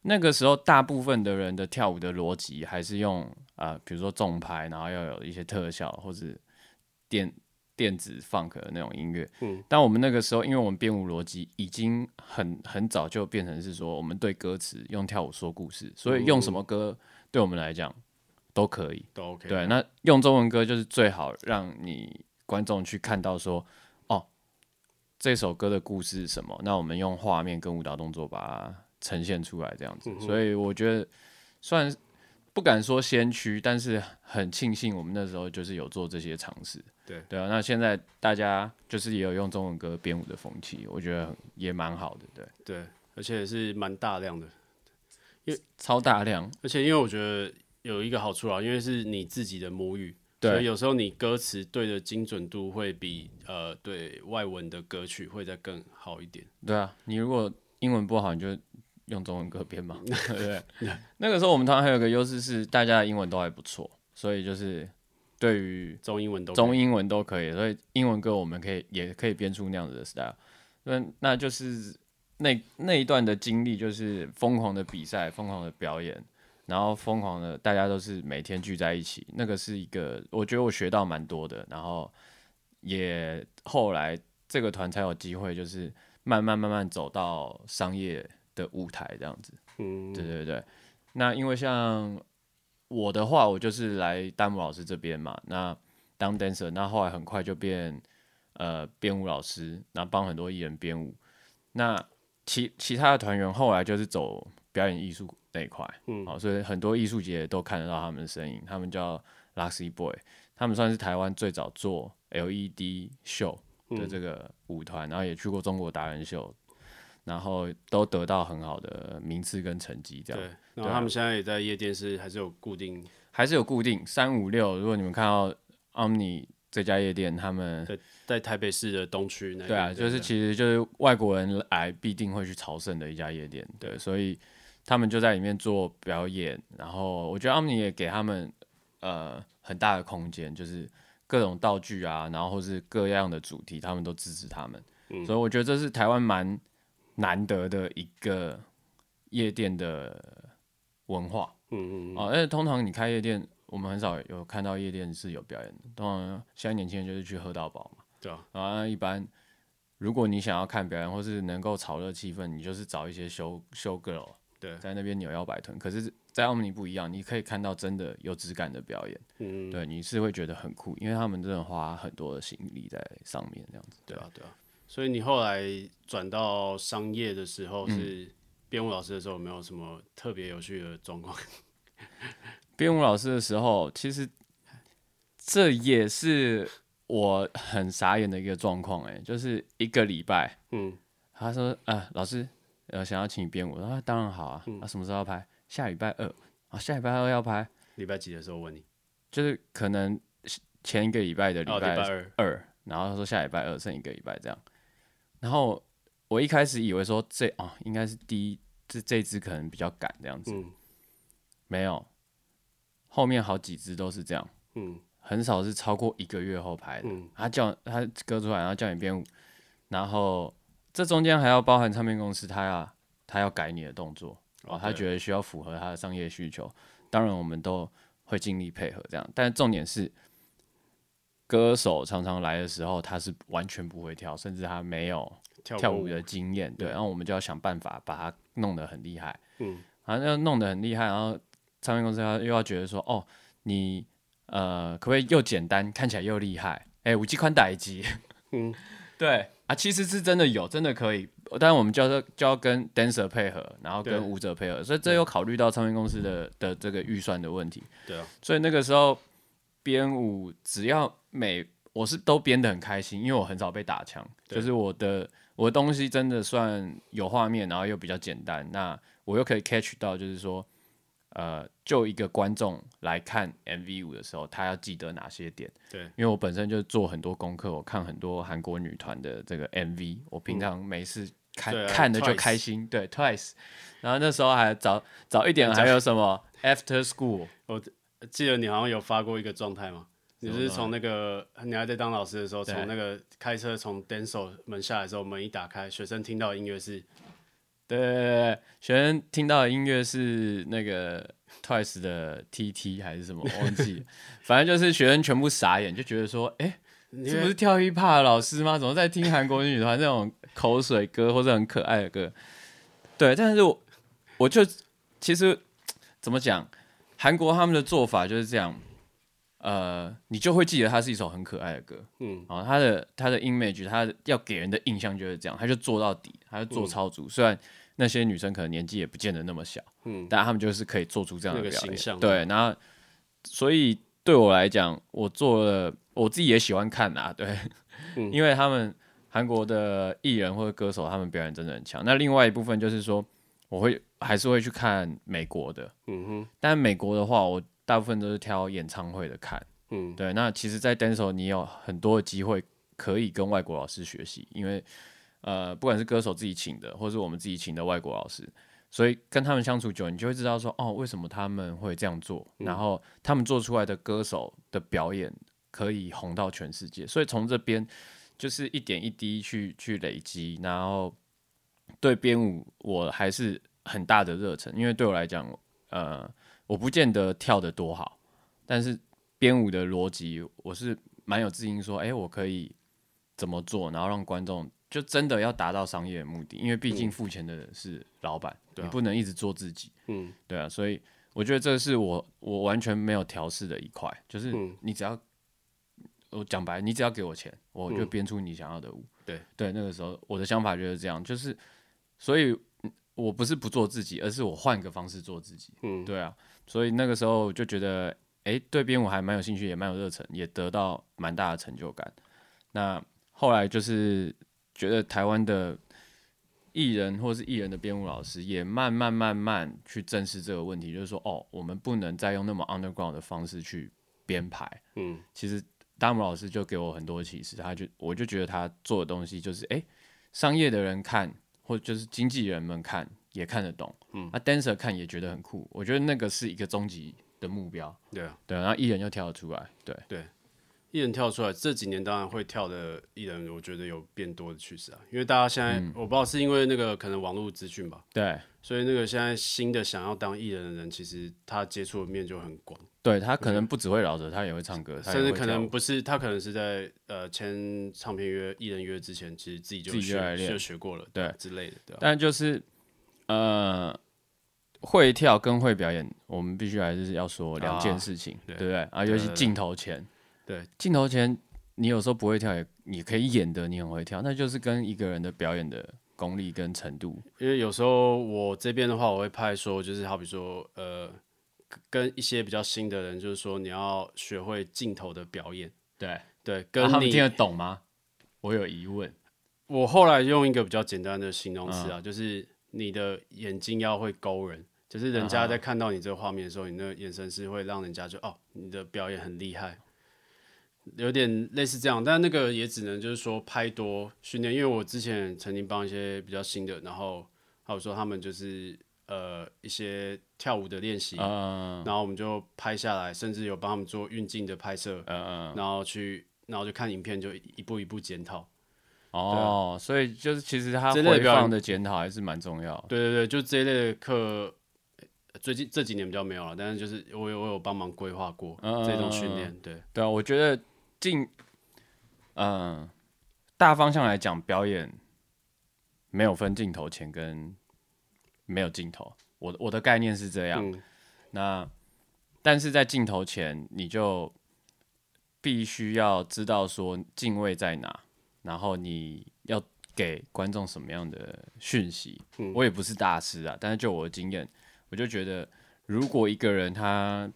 那个时候，大部分的人的跳舞的逻辑还是用啊、呃，比如说重拍，然后要有一些特效或者电电子 funk 的那种音乐。嗯。但我们那个时候，因为我们编舞逻辑已经很很早就变成是说，我们对歌词用跳舞说故事，所以用什么歌对我们来讲都可以，都 OK。对，那用中文歌就是最好让你观众去看到说，哦，这首歌的故事是什么？那我们用画面跟舞蹈动作把它。呈现出来这样子，所以我觉得算不敢说先驱，但是很庆幸我们那时候就是有做这些尝试。对对啊，那现在大家就是也有用中文歌编舞的风气，我觉得也蛮好的。对对，而且是蛮大量的，因为超大量，而且因为我觉得有一个好处啊，因为是你自己的母语，所以有时候你歌词对的精准度会比呃对外文的歌曲会再更好一点。对啊，你如果英文不好，你就。用中文歌编嘛，*laughs* 对不对？那个时候我们团还有个优势是，大家的英文都还不错，所以就是对于中英文都中英文都可以，所以英文歌我们可以也可以编出那样子的 style。那那就是那那一段的经历，就是疯狂的比赛，疯狂的表演，然后疯狂的大家都是每天聚在一起，那个是一个我觉得我学到蛮多的，然后也后来这个团才有机会，就是慢慢慢慢走到商业。的舞台这样子，嗯，对对对。那因为像我的话，我就是来丹姆老师这边嘛，那当 dancer，那后来很快就变呃编舞老师，那帮很多艺人编舞。那其其他的团员后来就是走表演艺术那一块，嗯，好，所以很多艺术节都看得到他们的身影。他们叫 Luxy Boy，他们算是台湾最早做 LED 秀的这个舞团，然后也去过中国达人秀。然后都得到很好的名次跟成绩，这样。对，然后他们现在也在夜店是还是有固定，还是有固定三五六。如果你们看到 Omni 这家夜店，他们在在台北市的东区那。对啊，就是其实就是外国人来必定会去朝圣的一家夜店，对，所以他们就在里面做表演。然后我觉得 Omni 也给他们呃很大的空间，就是各种道具啊，然后或是各样的主题，他们都支持他们。嗯、所以我觉得这是台湾蛮难得的一个夜店的文化。嗯嗯嗯。哦，而且通常你开夜店，我们很少有看到夜店是有表演的。通常现在年轻人就是去喝到饱嘛。对啊。然后一般如果你想要看表演，或是能够炒热气氛，你就是找一些 show show girl，对，在那边扭腰摆臀。可是，在奥米尼不一样，你可以看到真的有质感的表演。嗯嗯。对，你是会觉得很酷，因为他们真的花很多的心力在上面，这样子。对啊，对啊。所以你后来转到商业的时候，是编舞老师的时候，有没有什么特别有趣的状况？*laughs* 编舞老师的时候，其实这也是我很傻眼的一个状况，哎，就是一个礼拜，嗯，他说，啊，老师，呃，想要请你编舞，他说当然好啊，那、嗯啊、什么时候要拍？下礼拜二，啊，下礼拜二要拍，礼拜几的时候问你？就是可能前一个礼拜的礼拜二，二，然后他说下礼拜二剩一个礼拜这样。然后我一开始以为说这啊、哦、应该是第一这这只可能比较赶这样子，嗯、没有，后面好几只都是这样，嗯、很少是超过一个月后拍的。嗯、他叫他割出来，然后叫你编舞，然后这中间还要包含唱片公司，他要他要改你的动作，哦，他觉得需要符合他的商业需求，当然我们都会尽力配合这样，但重点是。歌手常常来的时候，他是完全不会跳，甚至他没有跳舞的经验。对，然后我们就要想办法把他弄得很厉害。嗯，然后要弄得很厉害，然后唱片公司要又要觉得说，哦，你呃，可不可以又简单，看起来又厉害？哎，五 G 宽带机。嗯，*laughs* 对啊，其实是真的有，真的可以。但是我们就要就要跟 dancer 配合，然后跟舞者配合，所以这又考虑到唱片公司的的这个预算的问题。对啊，所以那个时候。编舞只要每我是都编得很开心，因为我很少被打枪，就是我的我的东西真的算有画面，然后又比较简单，那我又可以 catch 到，就是说，呃，就一个观众来看 MV 舞的时候，他要记得哪些点？对，因为我本身就做很多功课，我看很多韩国女团的这个 MV，我平常没事看、嗯、看的就开心，对，对，Twice，然后那时候还早早一点还有什么？After School，我。记得你好像有发过一个状态嘛？你是从那个你还在当老师的时候，从那个开车从 Denso 门下来的时候，门一打开，学生听到音乐是，对对对，学生听到的音乐是那个 Twice 的 TT 还是什么，我 *laughs* 忘记，反正就是学生全部傻眼，就觉得说，哎、欸，这不是跳 hiphop 的老师吗？怎么在听韩国女团那种口水歌或者很可爱的歌？对，但是我我就其实怎么讲？韩国他们的做法就是这样，呃，你就会记得它是一首很可爱的歌，嗯，然后他的他的 image，他要给人的印象就是这样，他就做到底，他就做超足。嗯、虽然那些女生可能年纪也不见得那么小，嗯，但他们就是可以做出这样的表演，形象，对。然后，所以对我来讲，我做了，我自己也喜欢看啊，*laughs* 对，嗯、因为他们韩国的艺人或者歌手，他们表演真的很强。那另外一部分就是说，我会。还是会去看美国的，嗯哼。但美国的话，我大部分都是挑演唱会的看，嗯，对。那其实，在 dance 你有很多的机会可以跟外国老师学习，因为呃，不管是歌手自己请的，或是我们自己请的外国老师，所以跟他们相处久，你就会知道说，哦，为什么他们会这样做，嗯、然后他们做出来的歌手的表演可以红到全世界。所以从这边就是一点一滴去去累积，然后对编舞我还是。很大的热忱，因为对我来讲，呃，我不见得跳得多好，但是编舞的逻辑，我是蛮有自信说，哎、欸，我可以怎么做，然后让观众就真的要达到商业的目的，因为毕竟付钱的是老板，嗯、你不能一直做自己，嗯，对啊，所以我觉得这是我我完全没有调试的一块，就是你只要我讲白，你只要给我钱，我就编出你想要的舞，对对，那个时候我的想法就是这样，就是所以。我不是不做自己，而是我换个方式做自己。嗯，对啊，所以那个时候就觉得，哎、欸，对编舞还蛮有兴趣，也蛮有热忱，也得到蛮大的成就感。那后来就是觉得台湾的艺人或是艺人的编舞老师也慢慢慢慢去正视这个问题，就是说，哦，我们不能再用那么 underground 的方式去编排。嗯，其实大姆老师就给我很多启示，他就我就觉得他做的东西就是，哎、欸，商业的人看或就是经纪人们看也看得懂，嗯，那、啊、dancer 看也觉得很酷。我觉得那个是一个终极的目标。对啊，对，然后艺人又跳得出来，对对。艺人跳出来，这几年当然会跳的艺人，我觉得有变多的趋势啊。因为大家现在，嗯、我不知道是因为那个可能网络资讯吧，对，所以那个现在新的想要当艺人的人，其实他接触的面就很广。对，他可能不只会饶舌，他也会唱歌，甚至可能不是他可能是在呃签唱片约、艺人约之前，其实自己就学就学过了，对之类的。对，但就是呃，会跳跟会表演，我们必须还是要说两件事情，啊、对不对？啊，尤其镜头前。对，镜头前你有时候不会跳，也你可以演的，你很会跳，那就是跟一个人的表演的功力跟程度。因为有时候我这边的话，我会派说，就是好比说，呃，跟一些比较新的人，就是说你要学会镜头的表演。对对，跟你、啊、他们听得懂吗？我有疑问。我后来用一个比较简单的形容词啊，嗯、就是你的眼睛要会勾人，就是人家在看到你这个画面的时候，你那个眼神是会让人家就哦，你的表演很厉害。有点类似这样，但那个也只能就是说拍多训练，因为我之前曾经帮一些比较新的，然后还有说他们就是呃一些跳舞的练习，嗯、然后我们就拍下来，甚至有帮他们做运镜的拍摄，嗯嗯、然后去然后就看影片就一步一步检讨。哦，啊、所以就是其实他回放的检讨还是蛮重要。对对对，就这一类的课，最近这几年比较没有了，但是就是我有我有帮忙规划过这种训练。对对啊，我觉得。镜，嗯，大方向来讲，表演没有分镜头前跟没有镜头。我我的概念是这样。嗯、那但是在镜头前，你就必须要知道说敬畏在哪，然后你要给观众什么样的讯息。嗯、我也不是大师啊，但是就我的经验，我就觉得，如果一个人他。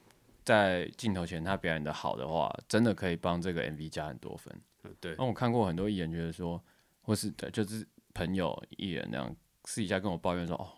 在镜头前，他表演的好的话，真的可以帮这个 MV 加很多分。对，那我看过很多艺人，觉得说，或是对，就是朋友艺人那样私底下跟我抱怨说，哦，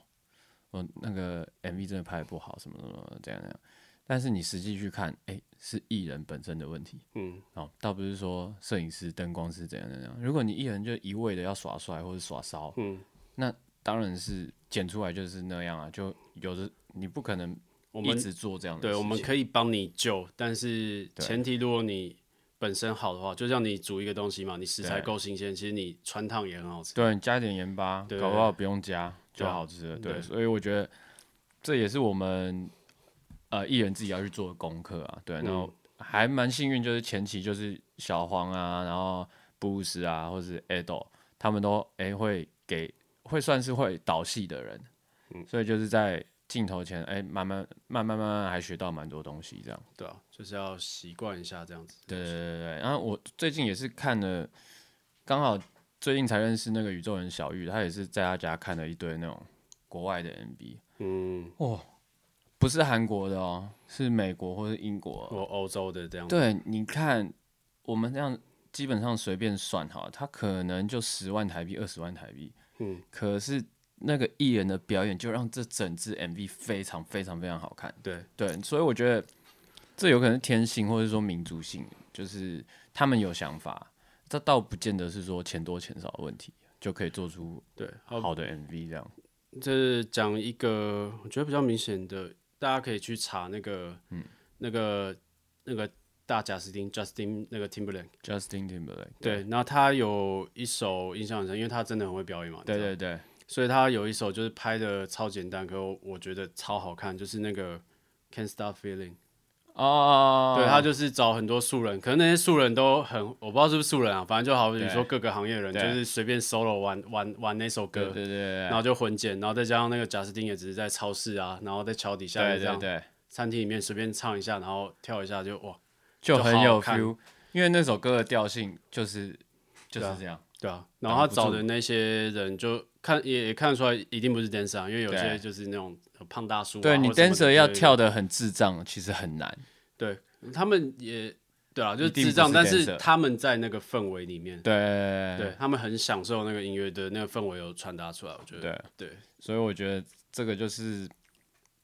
我那个 MV 真的拍的不好，什么什么这样那样。但是你实际去看，哎、欸，是艺人本身的问题。嗯，哦，倒不是说摄影师、灯光师怎样怎样。如果你艺人就一味的要耍帅或者耍骚，嗯，那当然是剪出来就是那样啊，就有的你不可能。我们一直做这样的，对，我们可以帮你救，但是前提如果你本身好的话，就像你煮一个东西嘛，你食材够新鲜，其实你穿烫也很好吃。对，你加一点盐巴，搞不好不用加就好吃了。对，所以我觉得这也是我们呃艺人自己要去做的功课啊。对，然后还蛮幸运，就是前期就是小黄啊，然后布鲁斯啊，或者是 Ado，他们都哎会给会算是会导戏的人，所以就是在。镜头前，哎、欸，慢慢、慢慢、慢慢，还学到蛮多东西，这样。对啊，就是要习惯一下这样子。对对对对。然后我最近也是看了，刚好最近才认识那个宇宙人小玉，他也是在他家看了一堆那种国外的 MV。嗯。哦，不是韩国的哦，是美国或是英国或欧洲的这样。对，你看我们这样基本上随便算哈，他可能就十万台币、二十万台币。嗯。可是。那个艺人的表演就让这整支 MV 非常非常非常好看。对对，所以我觉得这有可能是天性，或者说民族性，就是他们有想法，这倒不见得是说钱多钱少的问题，就可以做出对好的 MV 这样。这讲一个我觉得比较明显的，大家可以去查那个嗯那个那个大贾斯汀 Justin 那个 Timberlake Justin Timberlake 对，然后他有一首印象很深，因为他真的很会表演嘛。对对对。所以他有一首就是拍的超简单，可我觉得超好看，就是那个 Can't Stop Feeling。哦，对，他就是找很多素人，可能那些素人都很，我不知道是不是素人啊，反正就好比说各个行业的人，就是随便 solo 玩玩玩那首歌，对对对，然后就混剪，然后再加上那个贾斯汀也只是在超市啊，然后在桥底下这样，对对对，餐厅里面随便唱一下，然后跳一下就哇，就很有 feel，因为那首歌的调性就是就是这样。对啊，然后他找的那些人就看也也看得出来，一定不是 dancer 啊，因为有些就是那种胖大叔、啊。对你 dancer 要跳的很智障，其实很难。对他们也对啊，就是智障，但是他们在那个氛围里面，对对，他们很享受那个音乐的那个氛围有传达出来，我觉得对对，所以我觉得这个就是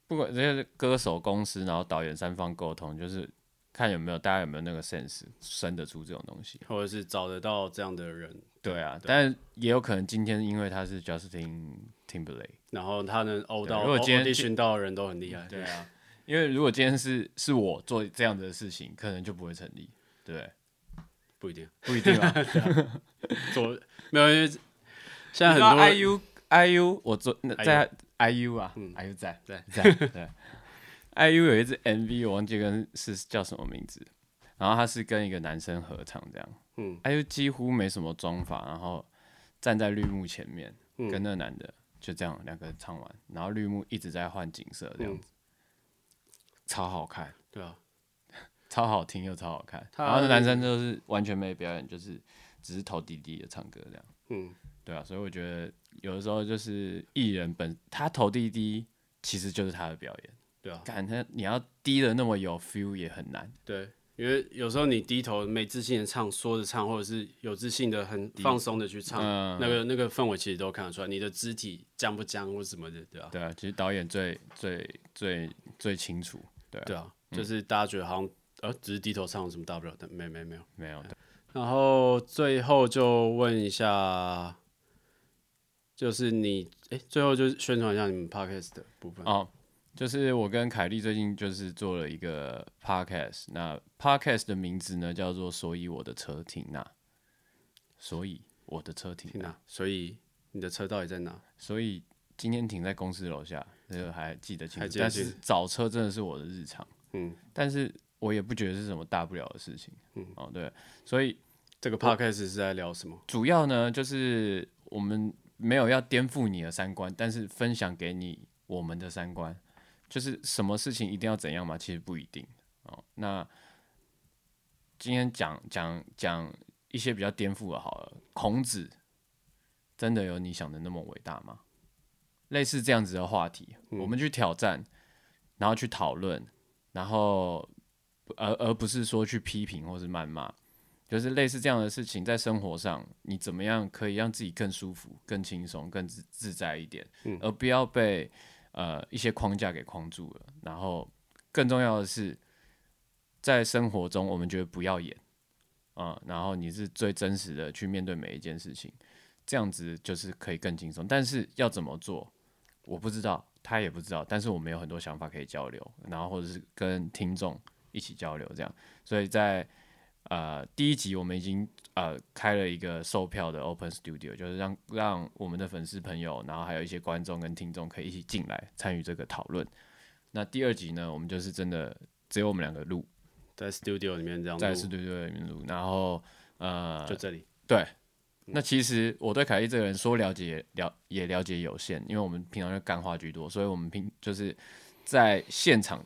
不管这些歌手、公司，然后导演三方沟通，就是看有没有大家有没有那个 sense 生得出这种东西，或者是找得到这样的人，对啊，但也有可能今天因为他是 Justin Timberlake，然后他能欧到，如果今天寻到的人都很厉害，对啊。因为如果今天是是我做这样子的事情，可能就不会成立，对不对？不一定，不一定啊。*laughs* 做没有，因为现在很多 IU IU 我做在 IU 啊，IU 在在在对。IU 有一支 MV，我忘记跟是叫什么名字，然后他是跟一个男生合唱这样。嗯，IU 几乎没什么妆法，然后站在绿幕前面，跟那个男的就这样两个人唱完，然后绿幕一直在换景色这样子。超好看，对啊，*laughs* 超好听又超好看。然后那男生就是完全没表演，就是只是头低低的唱歌这样。嗯，对啊，所以我觉得有的时候就是艺人本他头低低，其实就是他的表演。对啊，感觉你要低的那么有 feel 也很难。对，因为有时候你低头没自信的唱，说着唱，或者是有自信的很放松的去唱，那个那个氛围其实都看得出来，你的肢体僵不僵或什么的，对啊。对啊，其实导演最最最最清楚。对啊，对啊，就是大家觉得好像呃，只是低头唱有什么大不了的？没没没有没有。然后最后就问一下，就是你哎，最后就宣传一下你们 podcast 的部分哦。就是我跟凯莉最近就是做了一个 podcast，那 podcast 的名字呢叫做“所以我的车停哪”，所以我的车停哪，所以你的车到底在哪？所以。今天停在公司楼下，这个还记得清楚。但是找车真的是我的日常，嗯，但是我也不觉得是什么大不了的事情，嗯，哦，对，所以这个 podcast 是在聊什么？主要呢，就是我们没有要颠覆你的三观，但是分享给你我们的三观，就是什么事情一定要怎样嘛？其实不一定哦。那今天讲讲讲一些比较颠覆的，好了，孔子真的有你想的那么伟大吗？类似这样子的话题，我们去挑战，然后去讨论，然后而而不是说去批评或是谩骂，就是类似这样的事情，在生活上你怎么样可以让自己更舒服、更轻松、更自自在一点，而不要被呃一些框架给框住了。然后更重要的是，在生活中我们觉得不要演啊，然后你是最真实的去面对每一件事情，这样子就是可以更轻松。但是要怎么做？我不知道，他也不知道，但是我们有很多想法可以交流，然后或者是跟听众一起交流，这样。所以在呃第一集我们已经呃开了一个售票的 Open Studio，就是让让我们的粉丝朋友，然后还有一些观众跟听众可以一起进来参与这个讨论。那第二集呢，我们就是真的只有我们两个录，在 Studio 里面这样，在 Studio 里面录，然后呃就这里对。那其实我对凯莉这个人说了解了也了解有限，因为我们平常就干话居多，所以我们平就是在现场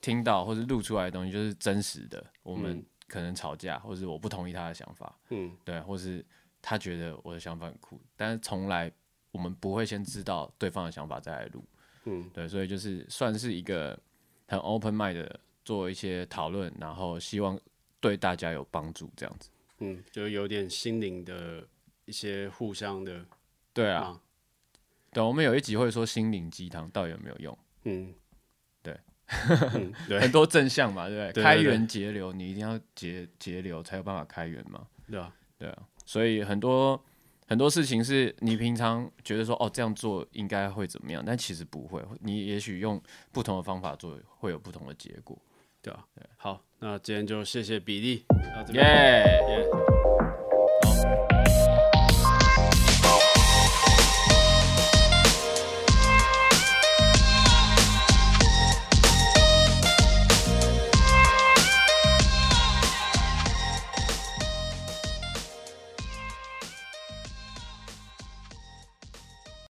听到或是录出来的东西就是真实的。我们可能吵架，或是我不同意他的想法，嗯，对，或是他觉得我的想法很酷，但是从来我们不会先知道对方的想法再来录，嗯，对，所以就是算是一个很 open mind 的做一些讨论，然后希望对大家有帮助这样子，嗯，就有点心灵的。一些互相的，对啊，对，我们有一集会说心灵鸡汤到底有没有用？嗯，对，嗯、*laughs* 对。很多正向嘛，对不对？开源节流，你一定要节节流才有办法开源嘛，对啊，对啊，所以很多很多事情是你平常觉得说哦这样做应该会怎么样，但其实不会，你也许用不同的方法做会有不同的结果，对啊，对，好，那今天就谢谢比利，耶耶，好。